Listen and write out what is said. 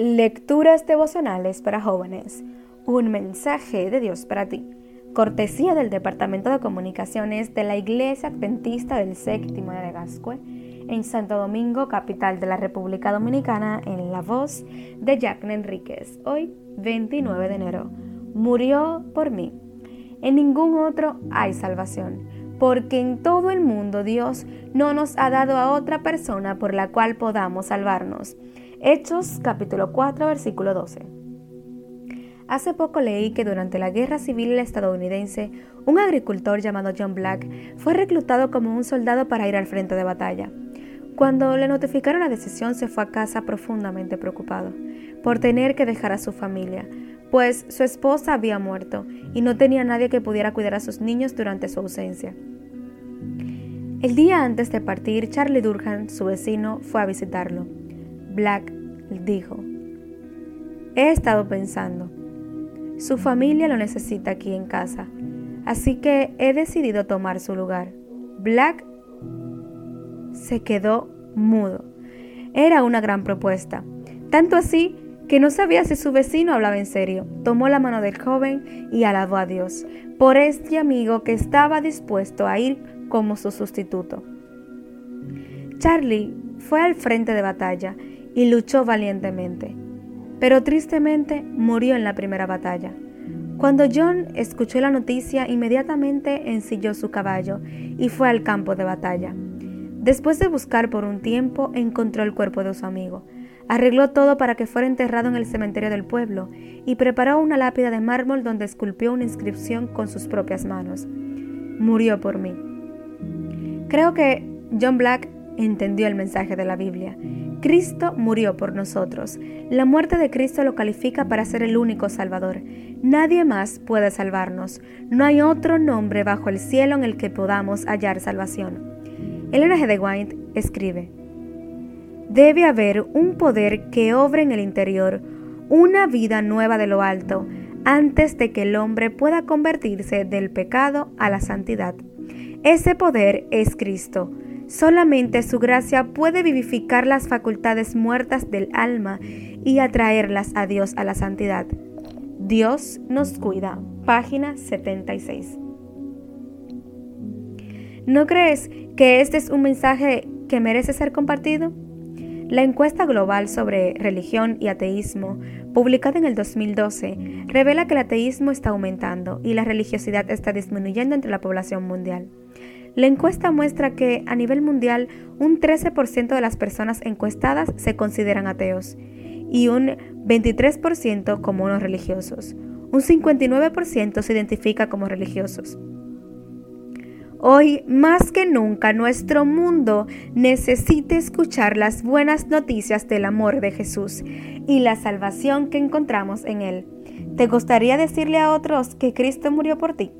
Lecturas devocionales para jóvenes. Un mensaje de Dios para ti. Cortesía del Departamento de Comunicaciones de la Iglesia Adventista del Séptimo de Gascue en Santo Domingo, capital de la República Dominicana, en la voz de Jacqueline Enríquez. Hoy, 29 de enero. Murió por mí. En ningún otro hay salvación, porque en todo el mundo Dios no nos ha dado a otra persona por la cual podamos salvarnos Hechos capítulo 4 versículo 12. Hace poco leí que durante la Guerra Civil estadounidense, un agricultor llamado John Black fue reclutado como un soldado para ir al frente de batalla. Cuando le notificaron la decisión se fue a casa profundamente preocupado por tener que dejar a su familia, pues su esposa había muerto y no tenía nadie que pudiera cuidar a sus niños durante su ausencia. El día antes de partir, Charlie Durhan, su vecino, fue a visitarlo. Black dijo, he estado pensando, su familia lo necesita aquí en casa, así que he decidido tomar su lugar. Black se quedó mudo. Era una gran propuesta, tanto así que no sabía si su vecino hablaba en serio. Tomó la mano del joven y alabó a Dios por este amigo que estaba dispuesto a ir como su sustituto. Charlie fue al frente de batalla y luchó valientemente, pero tristemente murió en la primera batalla. Cuando John escuchó la noticia, inmediatamente ensilló su caballo y fue al campo de batalla. Después de buscar por un tiempo, encontró el cuerpo de su amigo. Arregló todo para que fuera enterrado en el cementerio del pueblo y preparó una lápida de mármol donde esculpió una inscripción con sus propias manos. Murió por mí. Creo que John Black entendió el mensaje de la Biblia Cristo murió por nosotros. La muerte de Cristo lo califica para ser el único Salvador. Nadie más puede salvarnos. No hay otro nombre bajo el cielo en el que podamos hallar salvación. Elena G. de White escribe, Debe haber un poder que obre en el interior, una vida nueva de lo alto, antes de que el hombre pueda convertirse del pecado a la santidad. Ese poder es Cristo Solamente su gracia puede vivificar las facultades muertas del alma y atraerlas a Dios a la santidad. Dios nos cuida. Página 76. ¿No crees que este es un mensaje que merece ser compartido? La encuesta global sobre religión y ateísmo, publicada en el 2012, revela que el ateísmo está aumentando y la religiosidad está disminuyendo entre la población mundial. La encuesta muestra que a nivel mundial un 13% de las personas encuestadas se consideran ateos y un 23% como no religiosos. Un 59% se identifica como religiosos. Hoy, más que nunca, nuestro mundo necesita escuchar las buenas noticias del amor de Jesús y la salvación que encontramos en Él. ¿Te gustaría decirle a otros que Cristo murió por ti?